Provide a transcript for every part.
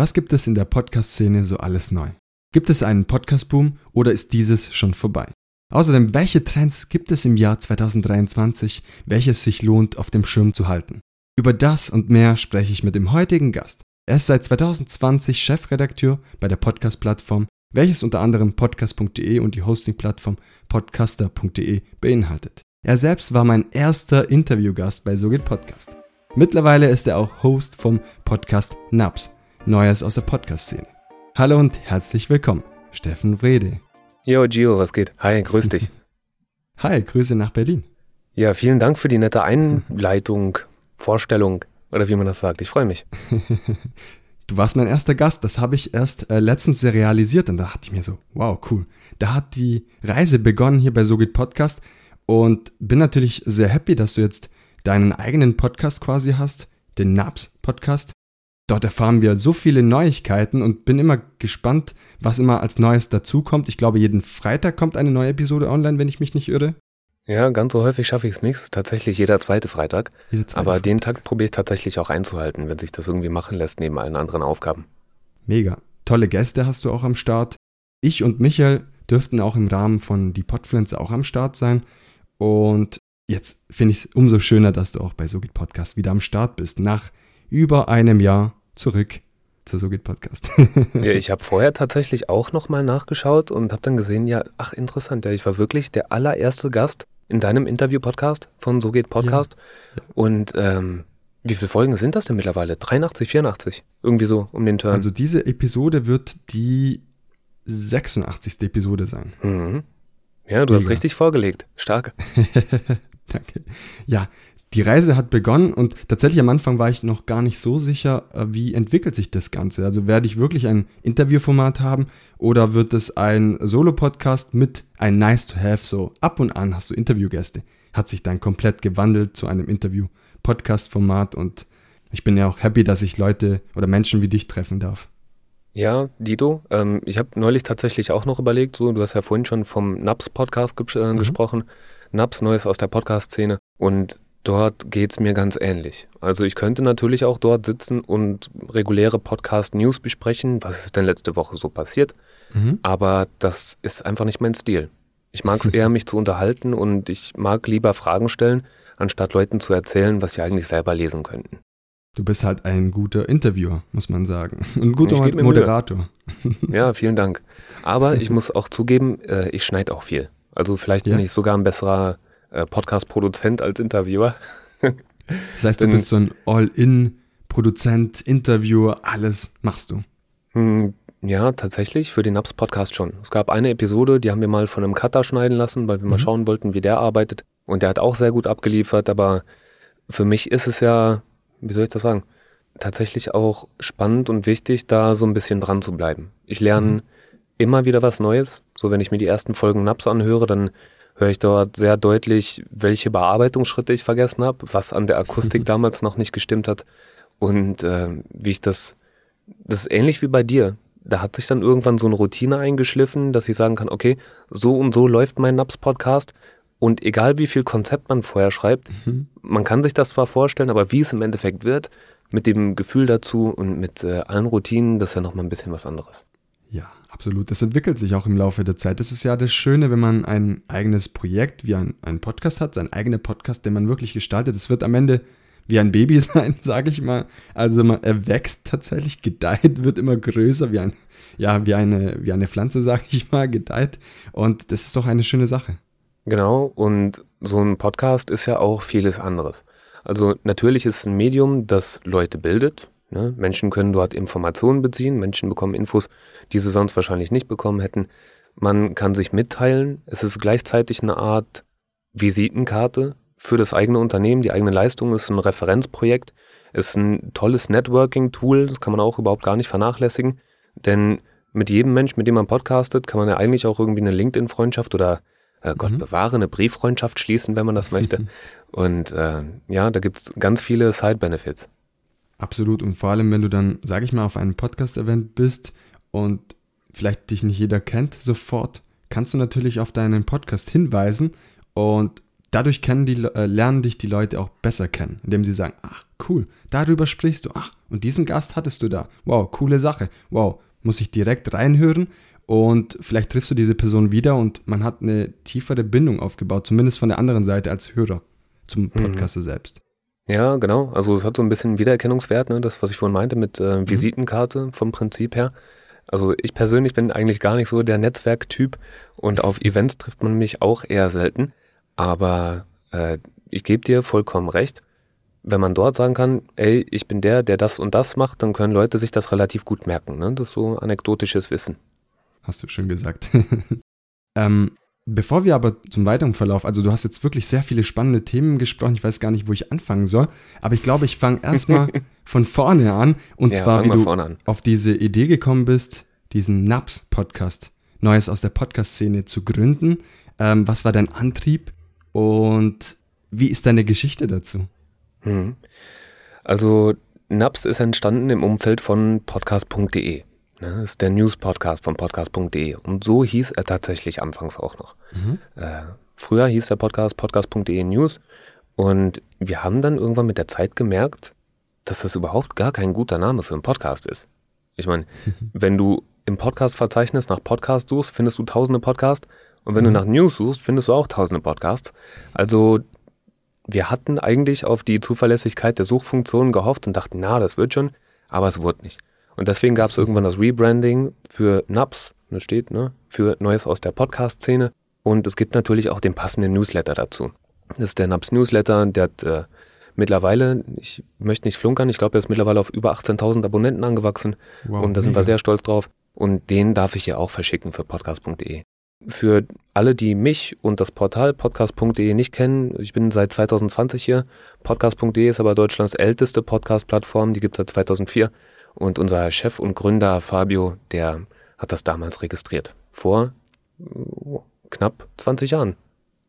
Was gibt es in der Podcast-Szene so alles neu? Gibt es einen Podcast-Boom oder ist dieses schon vorbei? Außerdem, welche Trends gibt es im Jahr 2023, welches sich lohnt, auf dem Schirm zu halten? Über das und mehr spreche ich mit dem heutigen Gast. Er ist seit 2020 Chefredakteur bei der Podcast-Plattform, welches unter anderem podcast.de und die Hosting-Plattform podcaster.de beinhaltet. Er selbst war mein erster Interviewgast bei So Podcast. Mittlerweile ist er auch Host vom Podcast Naps, Neues aus der Podcast-Szene. Hallo und herzlich willkommen, Steffen Wrede. Jo, Gio, was geht? Hi, grüß dich. Hi, Grüße nach Berlin. Ja, vielen Dank für die nette Einleitung, Vorstellung oder wie man das sagt. Ich freue mich. du warst mein erster Gast, das habe ich erst äh, letztens realisiert und da dachte ich mir so, wow, cool. Da hat die Reise begonnen hier bei So geht Podcast und bin natürlich sehr happy, dass du jetzt deinen eigenen Podcast quasi hast, den NAPS Podcast. Dort erfahren wir so viele Neuigkeiten und bin immer gespannt, was immer als Neues dazukommt. Ich glaube, jeden Freitag kommt eine neue Episode online, wenn ich mich nicht irre. Ja, ganz so häufig schaffe ich es nicht. Tatsächlich jeder zweite Freitag. Jeder zweite Aber Freitag. den Tag probiere ich tatsächlich auch einzuhalten, wenn sich das irgendwie machen lässt, neben allen anderen Aufgaben. Mega. Tolle Gäste hast du auch am Start. Ich und Michael dürften auch im Rahmen von Die Podfluencer auch am Start sein. Und jetzt finde ich es umso schöner, dass du auch bei So Podcast wieder am Start bist. Nach über einem Jahr zurück zu So geht Podcast. ja, ich habe vorher tatsächlich auch nochmal nachgeschaut und habe dann gesehen, ja, ach interessant, ja, ich war wirklich der allererste Gast in deinem Interview-Podcast von So geht Podcast. Ja. Und ähm, wie viele Folgen sind das denn mittlerweile? 83, 84? Irgendwie so um den Turn. Also diese Episode wird die 86. Episode sein. Mhm. Ja, du Mega. hast richtig vorgelegt. Stark. Danke. Ja, die Reise hat begonnen und tatsächlich am Anfang war ich noch gar nicht so sicher, äh, wie entwickelt sich das Ganze. Also werde ich wirklich ein Interviewformat haben oder wird es ein Solo-Podcast mit ein Nice-to-Have, so ab und an hast du Interviewgäste. Hat sich dann komplett gewandelt zu einem Interview-Podcast-Format und ich bin ja auch happy, dass ich Leute oder Menschen wie dich treffen darf. Ja, Dido, ähm, ich habe neulich tatsächlich auch noch überlegt, so, du hast ja vorhin schon vom Naps-Podcast ge äh, mhm. gesprochen. Naps, Neues aus der Podcast-Szene. Und Dort geht es mir ganz ähnlich. Also ich könnte natürlich auch dort sitzen und reguläre Podcast-News besprechen, was ist denn letzte Woche so passiert. Mhm. Aber das ist einfach nicht mein Stil. Ich mag es eher, mich zu unterhalten und ich mag lieber Fragen stellen, anstatt Leuten zu erzählen, was sie eigentlich selber lesen könnten. Du bist halt ein guter Interviewer, muss man sagen. Ein guter Moderator. Ja, vielen Dank. Aber ich muss auch zugeben, äh, ich schneide auch viel. Also vielleicht ja. bin ich sogar ein besserer äh, Podcast-Produzent als Interviewer. das heißt, du bist so ein All-In-Produzent, Interviewer, alles machst du. Hm, ja, tatsächlich, für den Naps-Podcast schon. Es gab eine Episode, die haben wir mal von einem Cutter schneiden lassen, weil wir mhm. mal schauen wollten, wie der arbeitet. Und der hat auch sehr gut abgeliefert, aber für mich ist es ja, wie soll ich das sagen, tatsächlich auch spannend und wichtig, da so ein bisschen dran zu bleiben. Ich lerne mhm. immer wieder was Neues. So, wenn ich mir die ersten Folgen Naps anhöre, dann höre ich dort sehr deutlich, welche Bearbeitungsschritte ich vergessen habe, was an der Akustik damals noch nicht gestimmt hat und äh, wie ich das, das ist ähnlich wie bei dir. Da hat sich dann irgendwann so eine Routine eingeschliffen, dass ich sagen kann, okay, so und so läuft mein Naps-Podcast und egal wie viel Konzept man vorher schreibt, mhm. man kann sich das zwar vorstellen, aber wie es im Endeffekt wird, mit dem Gefühl dazu und mit äh, allen Routinen, das ist ja nochmal ein bisschen was anderes. Ja, absolut. Das entwickelt sich auch im Laufe der Zeit. Das ist ja das Schöne, wenn man ein eigenes Projekt wie ein, ein Podcast hat, sein eigener Podcast, den man wirklich gestaltet. Es wird am Ende wie ein Baby sein, sage ich mal. Also man, er wächst tatsächlich, gedeiht, wird immer größer, wie, ein, ja, wie, eine, wie eine Pflanze, sage ich mal, gedeiht. Und das ist doch eine schöne Sache. Genau, und so ein Podcast ist ja auch vieles anderes. Also natürlich ist es ein Medium, das Leute bildet, Ne? Menschen können dort Informationen beziehen, Menschen bekommen Infos, die sie sonst wahrscheinlich nicht bekommen hätten. Man kann sich mitteilen. Es ist gleichzeitig eine Art Visitenkarte für das eigene Unternehmen. Die eigene Leistung ist ein Referenzprojekt, ist ein tolles Networking-Tool, das kann man auch überhaupt gar nicht vernachlässigen. Denn mit jedem Mensch, mit dem man podcastet, kann man ja eigentlich auch irgendwie eine LinkedIn-Freundschaft oder äh, Gott mhm. bewahre, eine Brieffreundschaft schließen, wenn man das möchte. Und äh, ja, da gibt es ganz viele Side-Benefits. Absolut. Und vor allem, wenn du dann, sage ich mal, auf einem Podcast-Event bist und vielleicht dich nicht jeder kennt, sofort kannst du natürlich auf deinen Podcast hinweisen und dadurch kennen die, äh, lernen dich die Leute auch besser kennen, indem sie sagen, ach cool, darüber sprichst du, ach und diesen Gast hattest du da, wow, coole Sache, wow, muss ich direkt reinhören und vielleicht triffst du diese Person wieder und man hat eine tiefere Bindung aufgebaut, zumindest von der anderen Seite als Hörer zum mhm. Podcaster mhm. selbst. Ja, genau. Also es hat so ein bisschen Wiedererkennungswert, ne? das, was ich vorhin meinte mit äh, mhm. Visitenkarte vom Prinzip her. Also ich persönlich bin eigentlich gar nicht so der Netzwerktyp und auf Events trifft man mich auch eher selten. Aber äh, ich gebe dir vollkommen recht. Wenn man dort sagen kann, ey, ich bin der, der das und das macht, dann können Leute sich das relativ gut merken. Ne? Das ist so anekdotisches Wissen. Hast du schön gesagt. ähm, bevor wir aber zum weiteren Verlauf, also du hast jetzt wirklich sehr viele spannende Themen gesprochen, ich weiß gar nicht, wo ich anfangen soll, aber ich glaube, ich fange erstmal von vorne an. Und ja, zwar, wie du auf diese Idee gekommen bist, diesen NAPS-Podcast, Neues aus der Podcast-Szene zu gründen. Ähm, was war dein Antrieb und wie ist deine Geschichte dazu? Hm. Also NAPS ist entstanden im Umfeld von podcast.de. Ne? Das ist der News-Podcast von podcast.de. Und so hieß er tatsächlich anfangs auch noch. Mhm. Äh, früher hieß der Podcast podcast.de News. Und wir haben dann irgendwann mit der Zeit gemerkt, dass das überhaupt gar kein guter Name für einen Podcast ist. Ich meine, wenn du im Podcast-Verzeichnis nach Podcast suchst, findest du tausende Podcasts. Und wenn mhm. du nach News suchst, findest du auch tausende Podcasts. Also wir hatten eigentlich auf die Zuverlässigkeit der Suchfunktionen gehofft und dachten, na, das wird schon, aber es wurde nicht. Und deswegen gab es irgendwann das Rebranding für NAPS, das steht, ne, für Neues aus der Podcast-Szene. Und es gibt natürlich auch den passenden Newsletter dazu. Das ist der NAPS Newsletter, der hat äh, mittlerweile, ich möchte nicht flunkern, ich glaube, er ist mittlerweile auf über 18.000 Abonnenten angewachsen. Wow, und da sind wir sehr stolz drauf. Und den darf ich hier auch verschicken für podcast.de. Für alle, die mich und das Portal podcast.de nicht kennen, ich bin seit 2020 hier. Podcast.de ist aber Deutschlands älteste Podcast-Plattform, die gibt es seit 2004. Und unser Chef und Gründer Fabio, der hat das damals registriert. Vor äh, knapp 20 Jahren.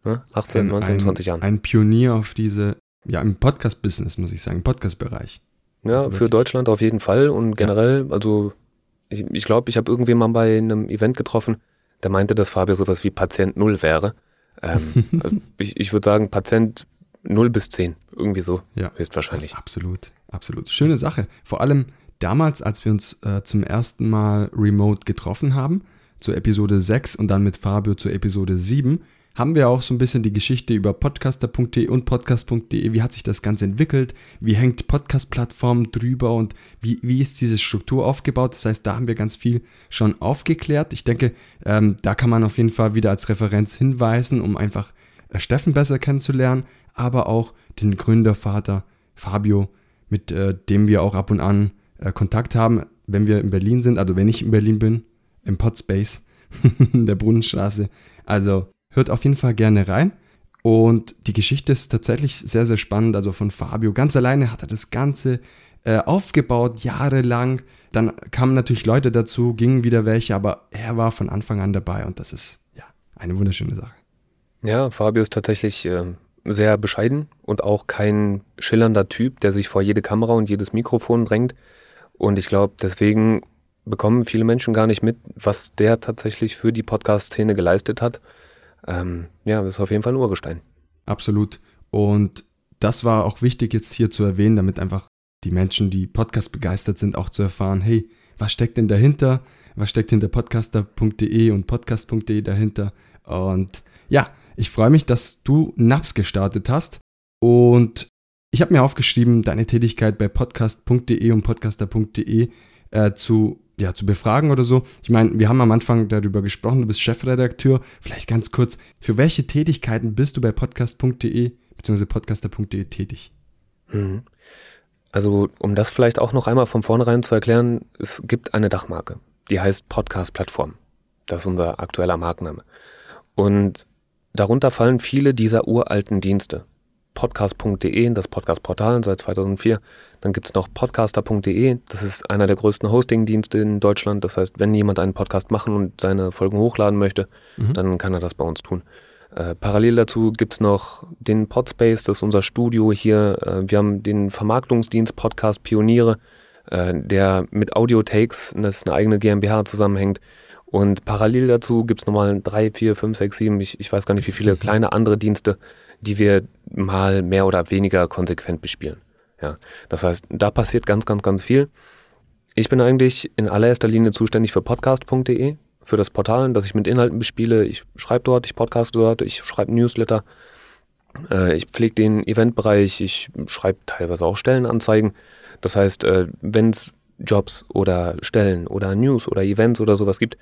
Ne? 18, ein, 19, 20 Jahren. Ein Pionier auf diese, ja, im Podcast-Business, muss ich sagen, im Podcast-Bereich. Ja, also für Deutschland auf jeden Fall und generell, ja. also ich glaube, ich, glaub, ich habe irgendwen mal bei einem Event getroffen, der meinte, dass Fabio sowas wie Patient Null wäre. Ähm, also ich ich würde sagen, Patient 0 bis 10, irgendwie so, ja. höchstwahrscheinlich. Absolut, absolut. Schöne Sache. Vor allem, damals, als wir uns äh, zum ersten Mal remote getroffen haben, zur Episode 6 und dann mit Fabio zur Episode 7, haben wir auch so ein bisschen die Geschichte über podcaster.de und podcast.de, wie hat sich das Ganze entwickelt, wie hängt Podcast-Plattform drüber und wie, wie ist diese Struktur aufgebaut. Das heißt, da haben wir ganz viel schon aufgeklärt. Ich denke, ähm, da kann man auf jeden Fall wieder als Referenz hinweisen, um einfach äh, Steffen besser kennenzulernen, aber auch den Gründervater Fabio, mit äh, dem wir auch ab und an äh, Kontakt haben, wenn wir in Berlin sind, also wenn ich in Berlin bin, im Podspace, in der Brunnenstraße. Also hört auf jeden Fall gerne rein. Und die Geschichte ist tatsächlich sehr, sehr spannend. Also von Fabio ganz alleine hat er das Ganze äh, aufgebaut, jahrelang. Dann kamen natürlich Leute dazu, gingen wieder welche, aber er war von Anfang an dabei und das ist ja eine wunderschöne Sache. Ja, Fabio ist tatsächlich äh, sehr bescheiden und auch kein schillernder Typ, der sich vor jede Kamera und jedes Mikrofon drängt. Und ich glaube, deswegen bekommen viele Menschen gar nicht mit, was der tatsächlich für die Podcast-Szene geleistet hat. Ähm, ja, ist auf jeden Fall ein Urgestein. Absolut. Und das war auch wichtig jetzt hier zu erwähnen, damit einfach die Menschen, die Podcast begeistert sind, auch zu erfahren, hey, was steckt denn dahinter? Was steckt hinter podcaster.de und podcast.de dahinter? Und ja, ich freue mich, dass du NAPS gestartet hast. Und ich habe mir aufgeschrieben, deine Tätigkeit bei podcast.de und podcaster.de äh, zu, ja, zu befragen oder so. Ich meine, wir haben am Anfang darüber gesprochen, du bist Chefredakteur. Vielleicht ganz kurz, für welche Tätigkeiten bist du bei podcast.de bzw. podcaster.de tätig? Mhm. Also, um das vielleicht auch noch einmal von vornherein zu erklären, es gibt eine Dachmarke, die heißt Podcast Plattform. Das ist unser aktueller Markenname. Und darunter fallen viele dieser uralten Dienste podcast.de, das Podcast-Portal seit 2004. Dann gibt es noch podcaster.de, das ist einer der größten Hosting-Dienste in Deutschland. Das heißt, wenn jemand einen Podcast machen und seine Folgen hochladen möchte, mhm. dann kann er das bei uns tun. Äh, parallel dazu gibt es noch den Podspace, das ist unser Studio hier. Äh, wir haben den Vermarktungsdienst Podcast Pioniere, äh, der mit Audio Takes, das ist eine eigene GmbH, zusammenhängt. Und parallel dazu gibt es nochmal drei, vier, fünf, sechs, sieben, ich, ich weiß gar nicht wie viele kleine andere Dienste, die wir mal mehr oder weniger konsequent bespielen. Ja, das heißt, da passiert ganz, ganz, ganz viel. Ich bin eigentlich in allererster Linie zuständig für podcast.de, für das Portal, das ich mit Inhalten bespiele. Ich schreibe dort, ich podcaste dort, ich schreibe Newsletter, äh, ich pflege den Eventbereich, ich schreibe teilweise auch Stellenanzeigen. Das heißt, äh, wenn es Jobs oder Stellen oder News oder Events oder sowas gibt,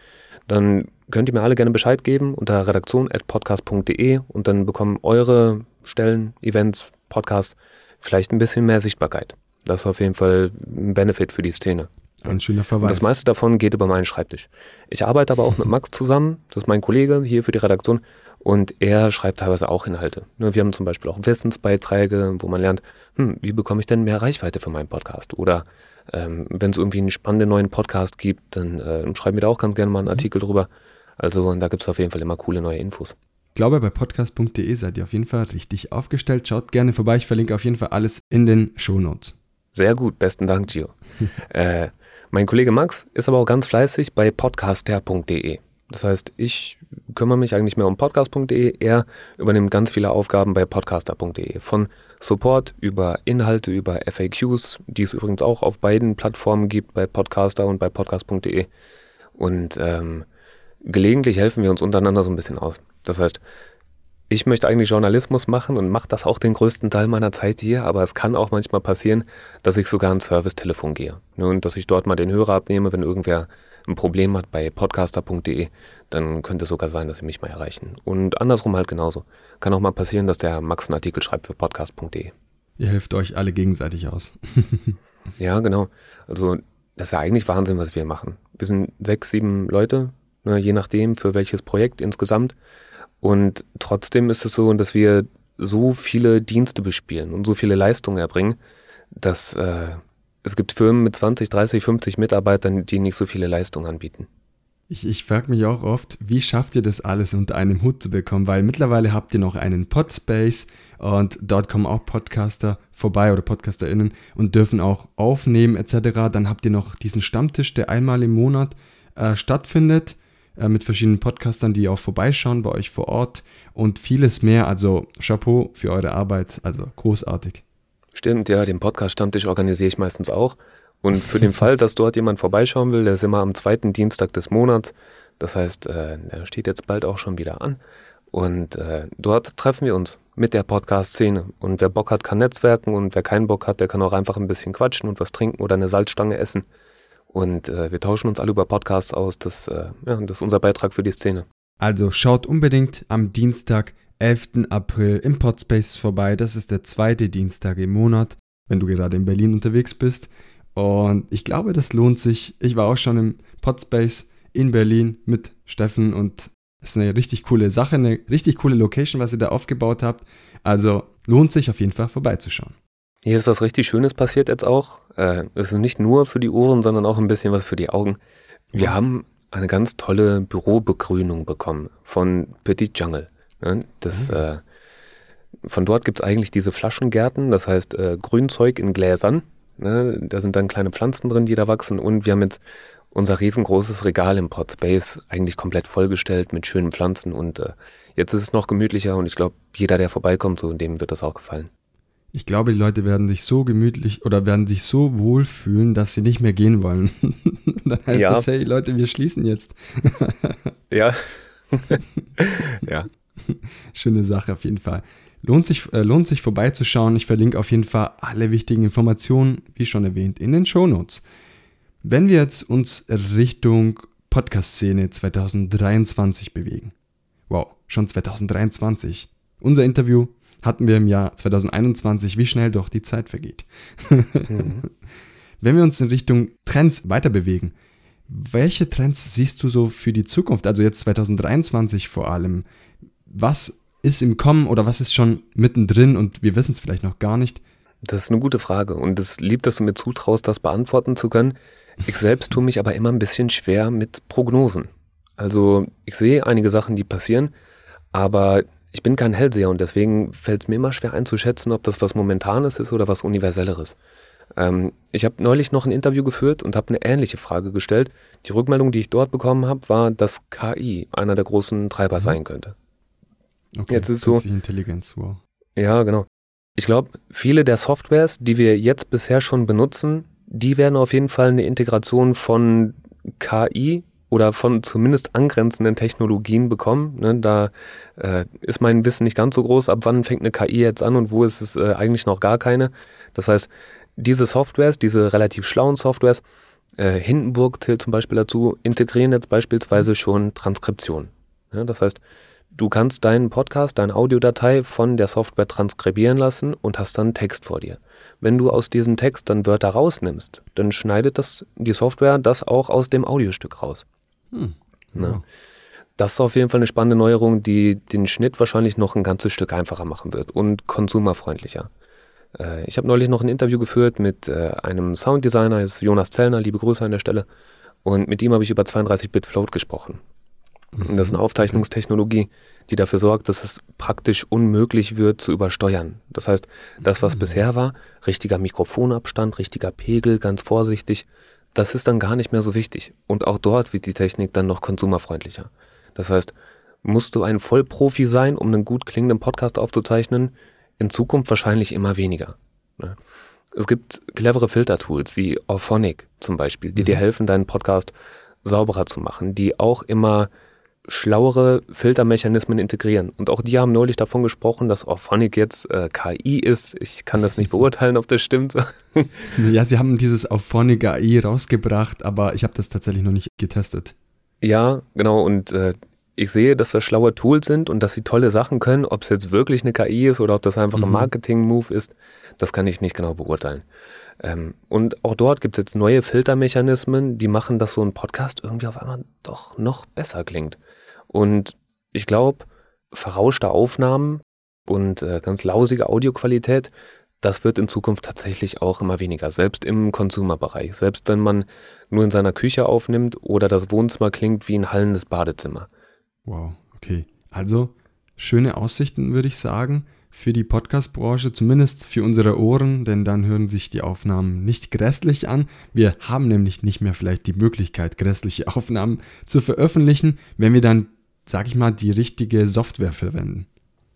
dann könnt ihr mir alle gerne Bescheid geben unter redaktion.podcast.de und dann bekommen eure Stellen, Events, Podcasts vielleicht ein bisschen mehr Sichtbarkeit. Das ist auf jeden Fall ein Benefit für die Szene. Ein schöner Verweis. Und das meiste davon geht über meinen Schreibtisch. Ich arbeite aber auch mit Max zusammen, das ist mein Kollege hier für die Redaktion, und er schreibt teilweise auch Inhalte. Ne, wir haben zum Beispiel auch Wissensbeiträge, wo man lernt, hm, wie bekomme ich denn mehr Reichweite für meinen Podcast? Oder ähm, wenn es irgendwie einen spannenden neuen Podcast gibt, dann äh, schreiben wir da auch ganz gerne mal einen mhm. Artikel drüber. Also da gibt es auf jeden Fall immer coole neue Infos. Ich glaube, bei podcast.de seid ihr auf jeden Fall richtig aufgestellt. Schaut gerne vorbei. Ich verlinke auf jeden Fall alles in den Show Notes. Sehr gut, besten Dank, Gio. äh, mein Kollege Max ist aber auch ganz fleißig bei podcaster.de. Das heißt, ich kümmere mich eigentlich mehr um podcast.de. Er übernimmt ganz viele Aufgaben bei podcaster.de. Von Support über Inhalte, über FAQs, die es übrigens auch auf beiden Plattformen gibt, bei Podcaster und bei podcast.de. Und ähm, gelegentlich helfen wir uns untereinander so ein bisschen aus. Das heißt, ich möchte eigentlich Journalismus machen und mache das auch den größten Teil meiner Zeit hier, aber es kann auch manchmal passieren, dass ich sogar ans Servicetelefon gehe ne, und dass ich dort mal den Hörer abnehme, wenn irgendwer ein Problem hat bei podcaster.de, dann könnte es sogar sein, dass sie mich mal erreichen. Und andersrum halt genauso. Kann auch mal passieren, dass der Max einen Artikel schreibt für podcast.de. Ihr helft euch alle gegenseitig aus. ja, genau. Also das ist ja eigentlich Wahnsinn, was wir machen. Wir sind sechs, sieben Leute, ne, je nachdem für welches Projekt insgesamt. Und trotzdem ist es so, dass wir so viele Dienste bespielen und so viele Leistungen erbringen, dass äh, es gibt Firmen mit 20, 30, 50 Mitarbeitern, die nicht so viele Leistungen anbieten. Ich, ich frage mich auch oft, wie schafft ihr das alles unter einem Hut zu bekommen? Weil mittlerweile habt ihr noch einen Podspace und dort kommen auch Podcaster vorbei oder PodcasterInnen und dürfen auch aufnehmen etc. Dann habt ihr noch diesen Stammtisch, der einmal im Monat äh, stattfindet mit verschiedenen Podcastern, die auch vorbeischauen bei euch vor Ort und vieles mehr. Also Chapeau für eure Arbeit, also großartig. Stimmt, ja, den Podcast-Stammtisch organisiere ich meistens auch. Und für den Fall, dass dort jemand vorbeischauen will, der ist immer am zweiten Dienstag des Monats. Das heißt, äh, der steht jetzt bald auch schon wieder an. Und äh, dort treffen wir uns mit der Podcast-Szene. Und wer Bock hat, kann netzwerken. Und wer keinen Bock hat, der kann auch einfach ein bisschen quatschen und was trinken oder eine Salzstange essen. Und äh, wir tauschen uns alle über Podcasts aus. Das, äh, ja, das ist unser Beitrag für die Szene. Also schaut unbedingt am Dienstag, 11. April im Podspace vorbei. Das ist der zweite Dienstag im Monat, wenn du gerade in Berlin unterwegs bist. Und ich glaube, das lohnt sich. Ich war auch schon im Podspace in Berlin mit Steffen und es ist eine richtig coole Sache, eine richtig coole Location, was ihr da aufgebaut habt. Also lohnt sich auf jeden Fall vorbeizuschauen. Hier ist was richtig Schönes passiert jetzt auch. Äh, es ist nicht nur für die Ohren, sondern auch ein bisschen was für die Augen. Wir haben eine ganz tolle Bürobegrünung bekommen von Petit Jungle. Ne? Das, mhm. äh, von dort gibt es eigentlich diese Flaschengärten, das heißt äh, Grünzeug in Gläsern. Ne? Da sind dann kleine Pflanzen drin, die da wachsen. Und wir haben jetzt unser riesengroßes Regal im Podspace eigentlich komplett vollgestellt mit schönen Pflanzen. Und äh, jetzt ist es noch gemütlicher und ich glaube, jeder, der vorbeikommt, so dem wird das auch gefallen. Ich glaube, die Leute werden sich so gemütlich oder werden sich so wohlfühlen, dass sie nicht mehr gehen wollen. Dann heißt ja. das, hey Leute, wir schließen jetzt. ja. ja. Schöne Sache auf jeden Fall. Lohnt sich, äh, lohnt sich vorbeizuschauen. Ich verlinke auf jeden Fall alle wichtigen Informationen, wie schon erwähnt, in den Shownotes. Wenn wir jetzt uns Richtung Podcast-Szene 2023 bewegen. Wow, schon 2023. Unser Interview hatten wir im Jahr 2021, wie schnell doch die Zeit vergeht. mhm. Wenn wir uns in Richtung Trends weiter bewegen, welche Trends siehst du so für die Zukunft, also jetzt 2023 vor allem? Was ist im Kommen oder was ist schon mittendrin und wir wissen es vielleicht noch gar nicht? Das ist eine gute Frage und es liebt, dass du mir zutraust, das beantworten zu können. Ich selbst tue mich aber immer ein bisschen schwer mit Prognosen. Also ich sehe einige Sachen, die passieren, aber ich bin kein Hellseher und deswegen fällt es mir immer schwer einzuschätzen, ob das was Momentanes ist oder was Universelleres. Ähm, ich habe neulich noch ein Interview geführt und habe eine ähnliche Frage gestellt. Die Rückmeldung, die ich dort bekommen habe, war, dass KI einer der großen Treiber mhm. sein könnte. Okay, Jetzt ist so. Intelligenz, wow. Ja, genau. Ich glaube, viele der Softwares, die wir jetzt bisher schon benutzen, die werden auf jeden Fall eine Integration von KI oder von zumindest angrenzenden Technologien bekommen. Ne, da äh, ist mein Wissen nicht ganz so groß, ab wann fängt eine KI jetzt an und wo ist es äh, eigentlich noch gar keine. Das heißt, diese Softwares, diese relativ schlauen Softwares, äh, Hindenburg zählt zum Beispiel dazu, integrieren jetzt beispielsweise schon Transkription. Ja, das heißt, du kannst deinen Podcast, deine Audiodatei von der Software transkribieren lassen und hast dann Text vor dir. Wenn du aus diesem Text dann Wörter rausnimmst, dann schneidet das die Software das auch aus dem Audiostück raus. Hm. Ne? Das ist auf jeden Fall eine spannende Neuerung, die den Schnitt wahrscheinlich noch ein ganzes Stück einfacher machen wird und konsumerfreundlicher. Äh, ich habe neulich noch ein Interview geführt mit äh, einem Sounddesigner, ist Jonas Zellner, liebe Grüße an der Stelle. Und mit ihm habe ich über 32-Bit Float gesprochen. Und das ist eine Aufzeichnungstechnologie, die dafür sorgt, dass es praktisch unmöglich wird zu übersteuern. Das heißt, das, was mhm. bisher war, richtiger Mikrofonabstand, richtiger Pegel, ganz vorsichtig, das ist dann gar nicht mehr so wichtig. Und auch dort wird die Technik dann noch konsumerfreundlicher. Das heißt, musst du ein Vollprofi sein, um einen gut klingenden Podcast aufzuzeichnen, in Zukunft wahrscheinlich immer weniger. Ne? Es gibt clevere Filtertools wie Auphonic zum Beispiel, die mhm. dir helfen, deinen Podcast sauberer zu machen, die auch immer schlauere Filtermechanismen integrieren. Und auch die haben neulich davon gesprochen, dass Auphonic jetzt äh, KI ist. Ich kann das nicht beurteilen, ob das stimmt. ja, sie haben dieses Auphonic AI rausgebracht, aber ich habe das tatsächlich noch nicht getestet. Ja, genau. Und äh, ich sehe, dass das schlaue Tools sind und dass sie tolle Sachen können. Ob es jetzt wirklich eine KI ist oder ob das einfach mhm. ein Marketing-Move ist, das kann ich nicht genau beurteilen. Ähm, und auch dort gibt es jetzt neue Filtermechanismen, die machen, dass so ein Podcast irgendwie auf einmal doch noch besser klingt. Und ich glaube, verrauschte Aufnahmen und äh, ganz lausige Audioqualität, das wird in Zukunft tatsächlich auch immer weniger, selbst im Consumer-Bereich. Selbst wenn man nur in seiner Küche aufnimmt oder das Wohnzimmer klingt wie ein hallendes Badezimmer. Wow, okay. Also schöne Aussichten, würde ich sagen, für die Podcast-Branche, zumindest für unsere Ohren, denn dann hören sich die Aufnahmen nicht grässlich an. Wir haben nämlich nicht mehr vielleicht die Möglichkeit, grässliche Aufnahmen zu veröffentlichen, wenn wir dann, sag ich mal, die richtige Software verwenden.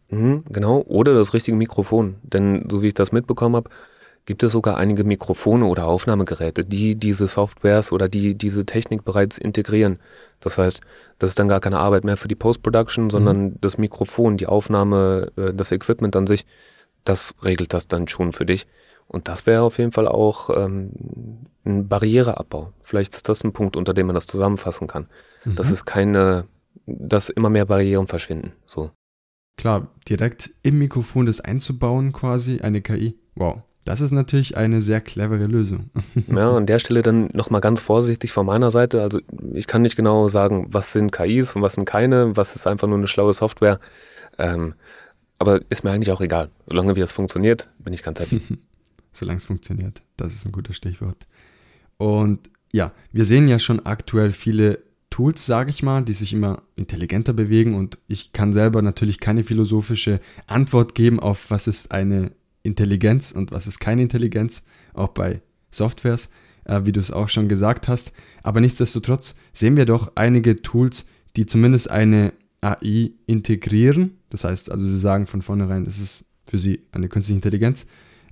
Mhm, genau, oder das richtige Mikrofon. Denn so wie ich das mitbekommen habe, gibt es sogar einige Mikrofone oder Aufnahmegeräte, die diese Softwares oder die diese Technik bereits integrieren. Das heißt, das ist dann gar keine Arbeit mehr für die Post-Production, sondern mhm. das Mikrofon, die Aufnahme, äh, das Equipment an sich, das regelt das dann schon für dich. Und das wäre auf jeden Fall auch ähm, ein Barriereabbau. Vielleicht ist das ein Punkt, unter dem man das zusammenfassen kann. Mhm. Das ist keine, dass immer mehr Barrieren verschwinden. So. Klar, direkt im Mikrofon das einzubauen, quasi, eine KI. Wow. Das ist natürlich eine sehr clevere Lösung. ja, an der Stelle dann nochmal ganz vorsichtig von meiner Seite. Also ich kann nicht genau sagen, was sind KIs und was sind keine, was ist einfach nur eine schlaue Software. Ähm, aber ist mir eigentlich auch egal. Solange wie es funktioniert, bin ich ganz happy. Solange es funktioniert, das ist ein gutes Stichwort. Und ja, wir sehen ja schon aktuell viele Tools, sage ich mal, die sich immer intelligenter bewegen und ich kann selber natürlich keine philosophische Antwort geben auf, was ist eine Intelligenz und was ist keine Intelligenz, auch bei Softwares, äh, wie du es auch schon gesagt hast. Aber nichtsdestotrotz sehen wir doch einige Tools, die zumindest eine AI integrieren. Das heißt, also sie sagen von vornherein, es ist für sie eine künstliche Intelligenz.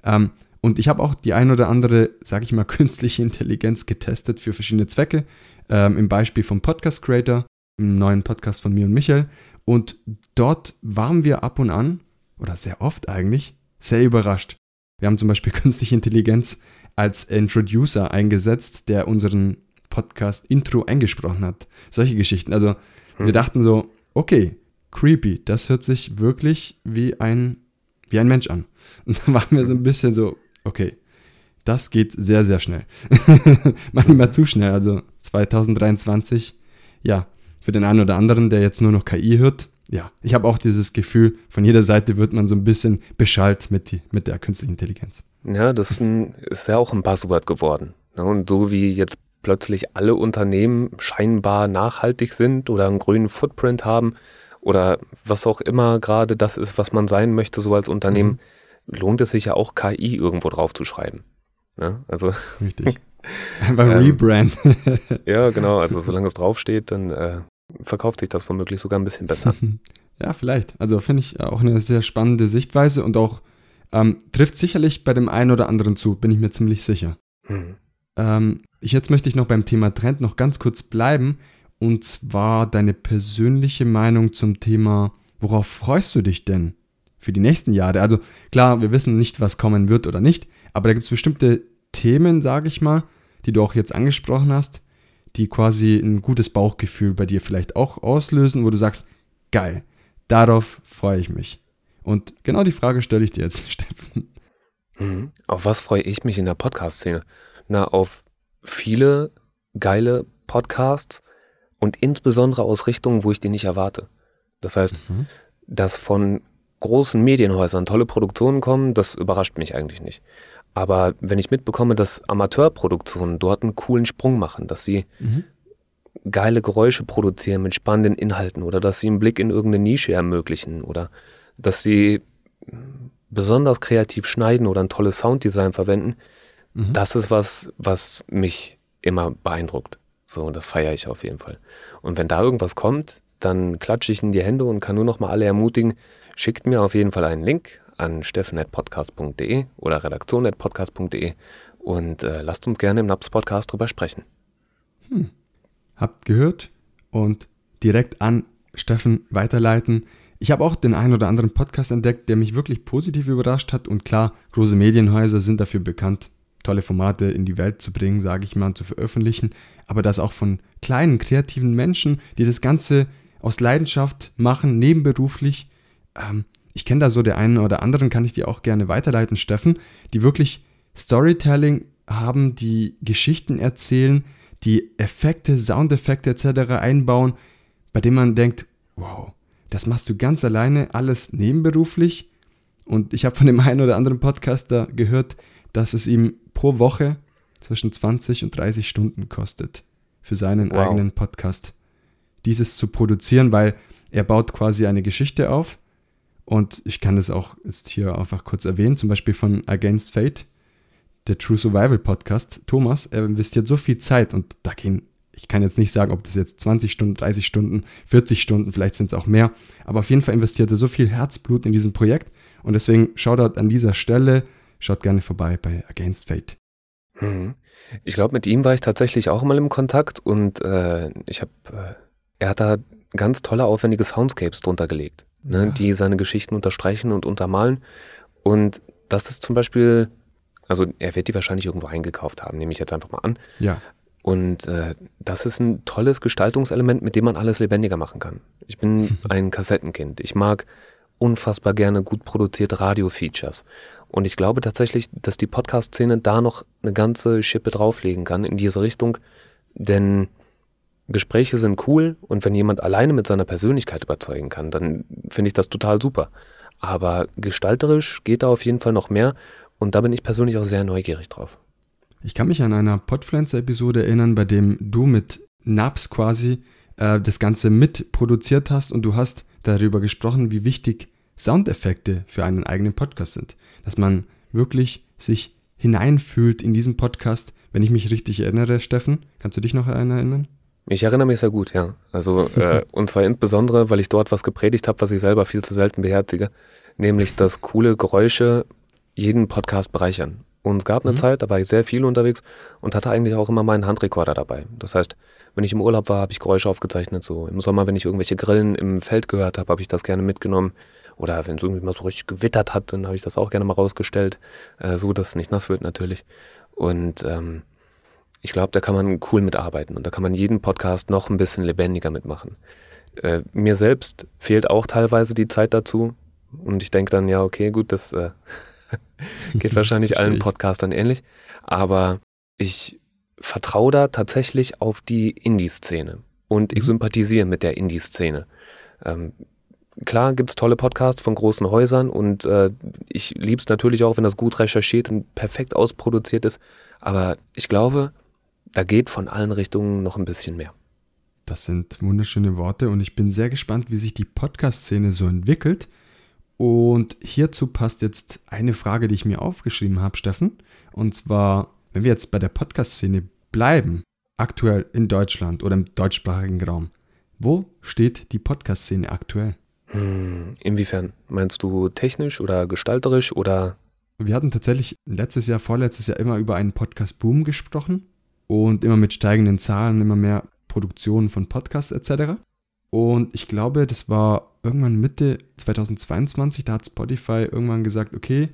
Ähm, und ich habe auch die ein oder andere, sage ich mal, künstliche Intelligenz getestet für verschiedene Zwecke. Ähm, Im Beispiel vom Podcast Creator, im neuen Podcast von mir und Michael. Und dort waren wir ab und an, oder sehr oft eigentlich, sehr überrascht. Wir haben zum Beispiel künstliche Intelligenz als Introducer eingesetzt, der unseren Podcast Intro eingesprochen hat. Solche Geschichten. Also hm. wir dachten so, okay, creepy, das hört sich wirklich wie ein, wie ein Mensch an. Und dann waren wir so ein bisschen so, okay, das geht sehr, sehr schnell. Manchmal zu schnell. Also 2023, ja, für den einen oder anderen, der jetzt nur noch KI hört, ja, ich habe auch dieses Gefühl, von jeder Seite wird man so ein bisschen beschallt mit, die, mit der künstlichen Intelligenz. Ja, das ist ja auch ein Buzzword geworden. Ne? Und so wie jetzt plötzlich alle Unternehmen scheinbar nachhaltig sind oder einen grünen Footprint haben oder was auch immer gerade das ist, was man sein möchte, so als Unternehmen, mhm. lohnt es sich ja auch KI irgendwo drauf zu schreiben. Ne? Also Richtig. Einfach ähm, Rebrand. ja, genau. Also solange es draufsteht, dann äh, verkauft sich das womöglich sogar ein bisschen besser. Ja, vielleicht. Also finde ich auch eine sehr spannende Sichtweise und auch ähm, trifft sicherlich bei dem einen oder anderen zu, bin ich mir ziemlich sicher. Hm. Ähm, ich, jetzt möchte ich noch beim Thema Trend noch ganz kurz bleiben und zwar deine persönliche Meinung zum Thema, worauf freust du dich denn für die nächsten Jahre? Also klar, wir wissen nicht, was kommen wird oder nicht, aber da gibt es bestimmte Themen, sage ich mal, die du auch jetzt angesprochen hast, die quasi ein gutes Bauchgefühl bei dir vielleicht auch auslösen, wo du sagst, geil, darauf freue ich mich. Und genau die Frage stelle ich dir jetzt, Steffen. Mhm. Auf was freue ich mich in der Podcast-Szene? Na, auf viele geile Podcasts und insbesondere aus Richtungen, wo ich die nicht erwarte. Das heißt, mhm. dass von großen Medienhäusern tolle Produktionen kommen, das überrascht mich eigentlich nicht. Aber wenn ich mitbekomme, dass Amateurproduktionen dort einen coolen Sprung machen, dass sie mhm. geile Geräusche produzieren mit spannenden Inhalten oder dass sie einen Blick in irgendeine Nische ermöglichen oder dass sie besonders kreativ schneiden oder ein tolles Sounddesign verwenden, mhm. das ist was, was mich immer beeindruckt. So, und das feiere ich auf jeden Fall. Und wenn da irgendwas kommt, dann klatsche ich in die Hände und kann nur noch mal alle ermutigen, schickt mir auf jeden Fall einen Link an steffen.podcast.de oder redaktion.podcast.de und äh, lasst uns gerne im NAPS Podcast drüber sprechen. Hm. Habt gehört und direkt an Steffen weiterleiten. Ich habe auch den einen oder anderen Podcast entdeckt, der mich wirklich positiv überrascht hat. Und klar, große Medienhäuser sind dafür bekannt, tolle Formate in die Welt zu bringen, sage ich mal, zu veröffentlichen. Aber das auch von kleinen, kreativen Menschen, die das Ganze aus Leidenschaft machen, nebenberuflich. Ähm, ich kenne da so der einen oder anderen, kann ich dir auch gerne weiterleiten, Steffen, die wirklich Storytelling haben, die Geschichten erzählen, die Effekte, Soundeffekte etc. einbauen, bei denen man denkt, wow, das machst du ganz alleine, alles nebenberuflich. Und ich habe von dem einen oder anderen Podcaster gehört, dass es ihm pro Woche zwischen 20 und 30 Stunden kostet, für seinen wow. eigenen Podcast dieses zu produzieren, weil er baut quasi eine Geschichte auf. Und ich kann das auch jetzt hier einfach kurz erwähnen, zum Beispiel von Against Fate, der True Survival Podcast. Thomas, er investiert so viel Zeit und da gehen ich kann jetzt nicht sagen, ob das jetzt 20 Stunden, 30 Stunden, 40 Stunden, vielleicht sind es auch mehr. Aber auf jeden Fall investiert er so viel Herzblut in diesem Projekt. Und deswegen schaut dort an dieser Stelle, schaut gerne vorbei bei Against Fate. Hm. Ich glaube, mit ihm war ich tatsächlich auch mal im Kontakt und äh, ich habe, äh, er hat da ganz tolle, aufwendige Soundscapes drunter gelegt, ne, ja. die seine Geschichten unterstreichen und untermalen. Und das ist zum Beispiel, also er wird die wahrscheinlich irgendwo eingekauft haben, nehme ich jetzt einfach mal an. Ja. Und äh, das ist ein tolles Gestaltungselement, mit dem man alles lebendiger machen kann. Ich bin ein Kassettenkind. Ich mag unfassbar gerne gut produzierte Radio-Features. Und ich glaube tatsächlich, dass die Podcast-Szene da noch eine ganze Schippe drauflegen kann in diese Richtung. Denn Gespräche sind cool und wenn jemand alleine mit seiner Persönlichkeit überzeugen kann, dann finde ich das total super. Aber gestalterisch geht da auf jeden Fall noch mehr und da bin ich persönlich auch sehr neugierig drauf. Ich kann mich an einer Podpflanzer-Episode erinnern, bei dem du mit Naps quasi äh, das Ganze mitproduziert hast und du hast darüber gesprochen, wie wichtig Soundeffekte für einen eigenen Podcast sind. Dass man wirklich sich hineinfühlt in diesen Podcast. Wenn ich mich richtig erinnere, Steffen, kannst du dich noch erinnern? Ich erinnere mich sehr gut, ja. Also, äh, und zwar insbesondere, weil ich dort was gepredigt habe, was ich selber viel zu selten beherzige, nämlich, dass coole Geräusche jeden Podcast bereichern. Und es gab eine mhm. Zeit, da war ich sehr viel unterwegs und hatte eigentlich auch immer meinen Handrekorder dabei. Das heißt, wenn ich im Urlaub war, habe ich Geräusche aufgezeichnet. So im Sommer, wenn ich irgendwelche Grillen im Feld gehört habe, habe ich das gerne mitgenommen. Oder wenn es irgendwie mal so richtig gewittert hat, dann habe ich das auch gerne mal rausgestellt, äh, so dass es nicht nass wird natürlich. Und ähm, ich glaube, da kann man cool mitarbeiten und da kann man jeden Podcast noch ein bisschen lebendiger mitmachen. Äh, mir selbst fehlt auch teilweise die Zeit dazu. Und ich denke dann, ja, okay, gut, das äh, Geht wahrscheinlich allen Podcastern ähnlich. Aber ich vertraue da tatsächlich auf die Indie-Szene und ich mhm. sympathisiere mit der Indie-Szene. Ähm, klar gibt es tolle Podcasts von großen Häusern und äh, ich liebe es natürlich auch, wenn das gut recherchiert und perfekt ausproduziert ist. Aber ich glaube, da geht von allen Richtungen noch ein bisschen mehr. Das sind wunderschöne Worte und ich bin sehr gespannt, wie sich die Podcast-Szene so entwickelt. Und hierzu passt jetzt eine Frage, die ich mir aufgeschrieben habe, Steffen. Und zwar, wenn wir jetzt bei der Podcast-Szene bleiben, aktuell in Deutschland oder im deutschsprachigen Raum, wo steht die Podcast-Szene aktuell? Hm, inwiefern? Meinst du technisch oder gestalterisch oder? Wir hatten tatsächlich letztes Jahr, vorletztes Jahr immer über einen Podcast-Boom gesprochen und immer mit steigenden Zahlen, immer mehr Produktionen von Podcasts etc. Und ich glaube, das war irgendwann Mitte 2022, da hat Spotify irgendwann gesagt, okay,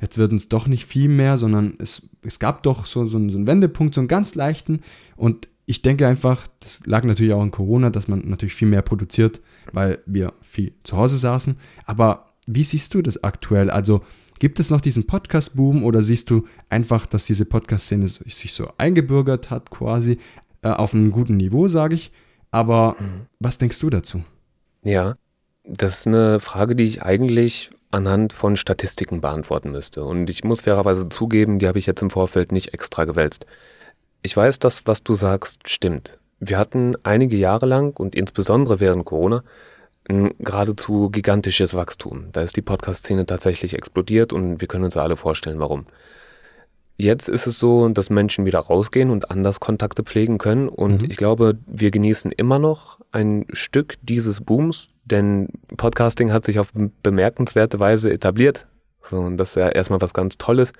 jetzt wird es doch nicht viel mehr, sondern es, es gab doch so, so, so einen Wendepunkt, so einen ganz leichten. Und ich denke einfach, das lag natürlich auch in Corona, dass man natürlich viel mehr produziert, weil wir viel zu Hause saßen. Aber wie siehst du das aktuell? Also gibt es noch diesen Podcast-Boom oder siehst du einfach, dass diese Podcast-Szene sich so eingebürgert hat, quasi äh, auf einem guten Niveau, sage ich? Aber mhm. was denkst du dazu? Ja, das ist eine Frage, die ich eigentlich anhand von Statistiken beantworten müsste. Und ich muss fairerweise zugeben, die habe ich jetzt im Vorfeld nicht extra gewälzt. Ich weiß, dass was du sagst, stimmt. Wir hatten einige Jahre lang und insbesondere während Corona ein geradezu gigantisches Wachstum. Da ist die Podcast-Szene tatsächlich explodiert und wir können uns alle vorstellen, warum. Jetzt ist es so, dass Menschen wieder rausgehen und anders Kontakte pflegen können. Und mhm. ich glaube, wir genießen immer noch ein Stück dieses Booms, denn Podcasting hat sich auf bemerkenswerte Weise etabliert. So, und das ist ja erstmal was ganz Tolles.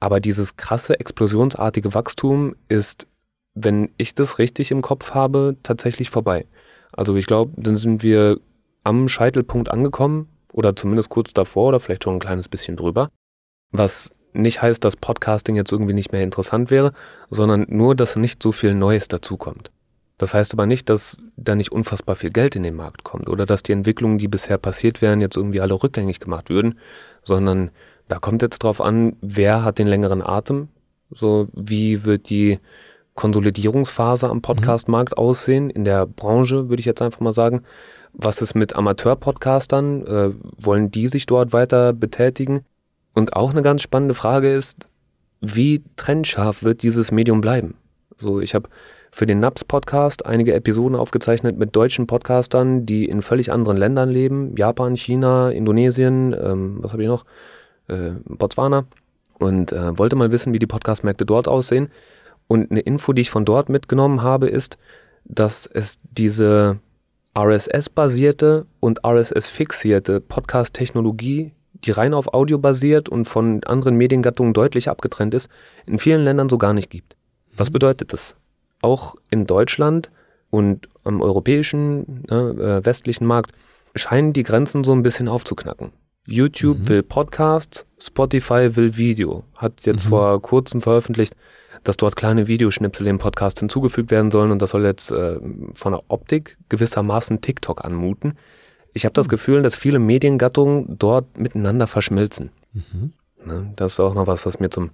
Aber dieses krasse, explosionsartige Wachstum ist, wenn ich das richtig im Kopf habe, tatsächlich vorbei. Also ich glaube, dann sind wir am Scheitelpunkt angekommen oder zumindest kurz davor oder vielleicht schon ein kleines bisschen drüber. Was nicht heißt, dass Podcasting jetzt irgendwie nicht mehr interessant wäre, sondern nur, dass nicht so viel Neues dazukommt. Das heißt aber nicht, dass da nicht unfassbar viel Geld in den Markt kommt oder dass die Entwicklungen, die bisher passiert wären, jetzt irgendwie alle rückgängig gemacht würden, sondern da kommt jetzt drauf an, wer hat den längeren Atem, so wie wird die Konsolidierungsphase am Podcastmarkt mhm. aussehen, in der Branche, würde ich jetzt einfach mal sagen. Was ist mit Amateur-Podcastern? Äh, wollen die sich dort weiter betätigen? Und auch eine ganz spannende Frage ist, wie trennscharf wird dieses Medium bleiben? So, ich habe für den NAPS-Podcast einige Episoden aufgezeichnet mit deutschen Podcastern, die in völlig anderen Ländern leben. Japan, China, Indonesien, ähm, was habe ich noch? Äh, Botswana. Und äh, wollte mal wissen, wie die Podcast-Märkte dort aussehen. Und eine Info, die ich von dort mitgenommen habe, ist, dass es diese RSS-basierte und RSS-fixierte Podcast-Technologie, die rein auf Audio basiert und von anderen Mediengattungen deutlich abgetrennt ist, in vielen Ländern so gar nicht gibt. Was mhm. bedeutet das? Auch in Deutschland und am europäischen, ne, äh, westlichen Markt scheinen die Grenzen so ein bisschen aufzuknacken. YouTube mhm. will Podcasts, Spotify will Video. Hat jetzt mhm. vor kurzem veröffentlicht, dass dort kleine Videoschnipsel im Podcast hinzugefügt werden sollen und das soll jetzt äh, von der Optik gewissermaßen TikTok anmuten. Ich habe das mhm. Gefühl, dass viele Mediengattungen dort miteinander verschmilzen. Mhm. Ne? Das ist auch noch was, was mir zum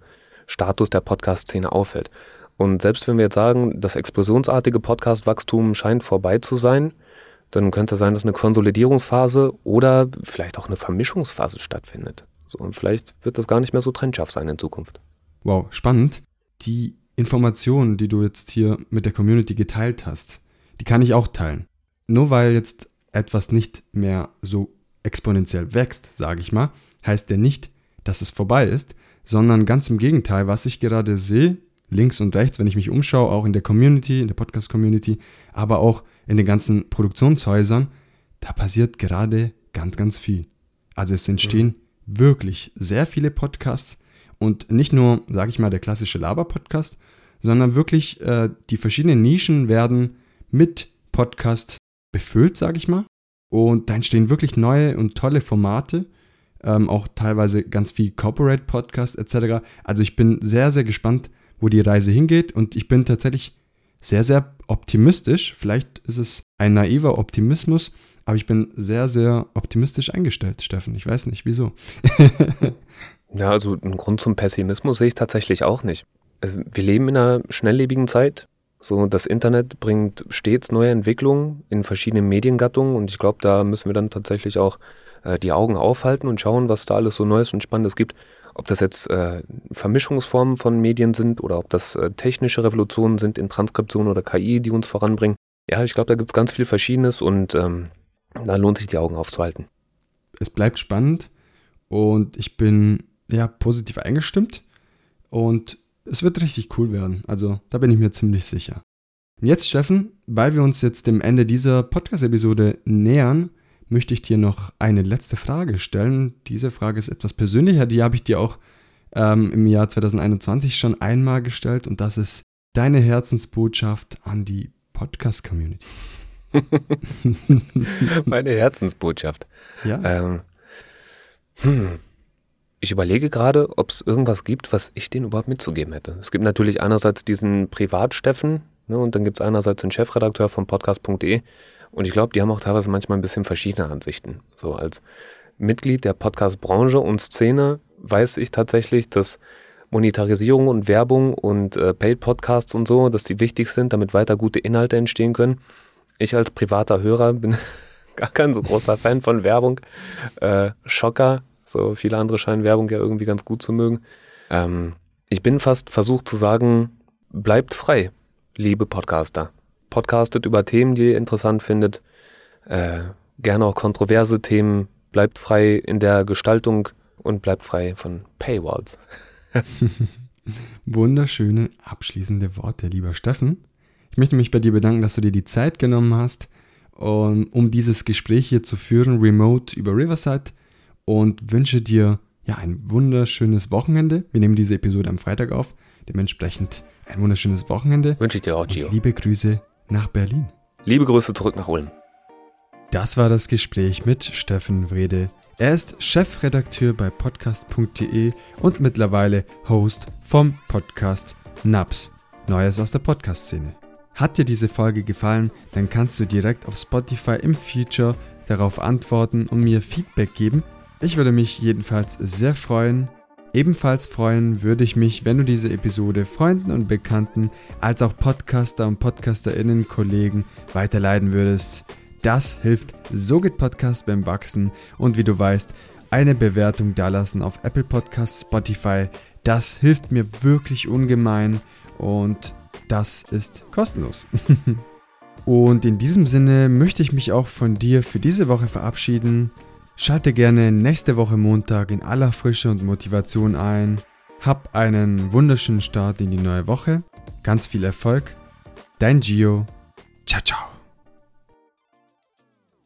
Status der Podcast-Szene auffällt. Und selbst wenn wir jetzt sagen, das explosionsartige Podcast-Wachstum scheint vorbei zu sein, dann könnte es sein, dass eine Konsolidierungsphase oder vielleicht auch eine Vermischungsphase stattfindet. So, und vielleicht wird das gar nicht mehr so trennscharf sein in Zukunft. Wow, spannend. Die Informationen, die du jetzt hier mit der Community geteilt hast, die kann ich auch teilen. Nur weil jetzt etwas nicht mehr so exponentiell wächst, sage ich mal, heißt ja nicht, dass es vorbei ist, sondern ganz im Gegenteil, was ich gerade sehe, links und rechts, wenn ich mich umschaue, auch in der Community, in der Podcast-Community, aber auch in den ganzen Produktionshäusern, da passiert gerade ganz, ganz viel. Also es entstehen mhm. wirklich sehr viele Podcasts und nicht nur, sage ich mal, der klassische Laber-Podcast, sondern wirklich äh, die verschiedenen Nischen werden mit Podcast befüllt, sage ich mal. Und da entstehen wirklich neue und tolle Formate, ähm, auch teilweise ganz viel Corporate-Podcasts etc. Also ich bin sehr, sehr gespannt, wo die Reise hingeht und ich bin tatsächlich sehr, sehr optimistisch. Vielleicht ist es ein naiver Optimismus, aber ich bin sehr, sehr optimistisch eingestellt, Steffen. Ich weiß nicht, wieso. ja, also einen Grund zum Pessimismus sehe ich tatsächlich auch nicht. Äh, wir leben in einer schnelllebigen Zeit. So, das Internet bringt stets neue Entwicklungen in verschiedenen Mediengattungen und ich glaube, da müssen wir dann tatsächlich auch äh, die Augen aufhalten und schauen, was da alles so Neues und Spannendes gibt. Ob das jetzt äh, Vermischungsformen von Medien sind oder ob das äh, technische Revolutionen sind in Transkription oder KI, die uns voranbringen. Ja, ich glaube, da gibt es ganz viel Verschiedenes und ähm, da lohnt sich die Augen aufzuhalten. Es bleibt spannend und ich bin ja positiv eingestimmt und es wird richtig cool werden. Also da bin ich mir ziemlich sicher. Und jetzt, Steffen, weil wir uns jetzt dem Ende dieser Podcast-Episode nähern, möchte ich dir noch eine letzte Frage stellen. Diese Frage ist etwas persönlicher, die habe ich dir auch ähm, im Jahr 2021 schon einmal gestellt und das ist deine Herzensbotschaft an die Podcast-Community. Meine Herzensbotschaft. Ja. Ähm, hm. Ich überlege gerade, ob es irgendwas gibt, was ich denen überhaupt mitzugeben hätte. Es gibt natürlich einerseits diesen Privatsteffen ne, und dann gibt es einerseits den Chefredakteur von podcast.de und ich glaube, die haben auch teilweise manchmal ein bisschen verschiedene Ansichten. So als Mitglied der Podcast-Branche und Szene weiß ich tatsächlich, dass Monetarisierung und Werbung und äh, Paid-Podcasts und so, dass die wichtig sind, damit weiter gute Inhalte entstehen können. Ich als privater Hörer bin gar kein so großer Fan von Werbung. Äh, Schocker, so viele andere scheinen Werbung ja irgendwie ganz gut zu mögen. Ähm, ich bin fast versucht zu sagen, bleibt frei, liebe Podcaster. Podcastet über Themen, die ihr interessant findet. Äh, gerne auch kontroverse Themen. Bleibt frei in der Gestaltung und bleibt frei von Paywalls. Wunderschöne abschließende Worte, lieber Steffen. Ich möchte mich bei dir bedanken, dass du dir die Zeit genommen hast, um, um dieses Gespräch hier zu führen, remote über Riverside und wünsche dir ja ein wunderschönes Wochenende. Wir nehmen diese Episode am Freitag auf, dementsprechend ein wunderschönes Wochenende. Wünsche ich dir auch, Gio. liebe Grüße nach Berlin. Liebe Grüße zurück nach Ulm. Das war das Gespräch mit Steffen Wrede. Er ist Chefredakteur bei podcast.de und mittlerweile Host vom Podcast Naps. Neues aus der Podcast-Szene. Hat dir diese Folge gefallen, dann kannst du direkt auf Spotify im Future darauf antworten und mir Feedback geben. Ich würde mich jedenfalls sehr freuen. Ebenfalls freuen würde ich mich, wenn du diese Episode Freunden und Bekannten als auch Podcaster und Podcasterinnen Kollegen weiterleiten würdest. Das hilft So geht Podcast beim Wachsen und wie du weißt, eine Bewertung dalassen auf Apple Podcasts, Spotify, das hilft mir wirklich ungemein und das ist kostenlos. und in diesem Sinne möchte ich mich auch von dir für diese Woche verabschieden. Schalte gerne nächste Woche Montag in aller Frische und Motivation ein. Hab einen wunderschönen Start in die neue Woche. Ganz viel Erfolg. Dein Gio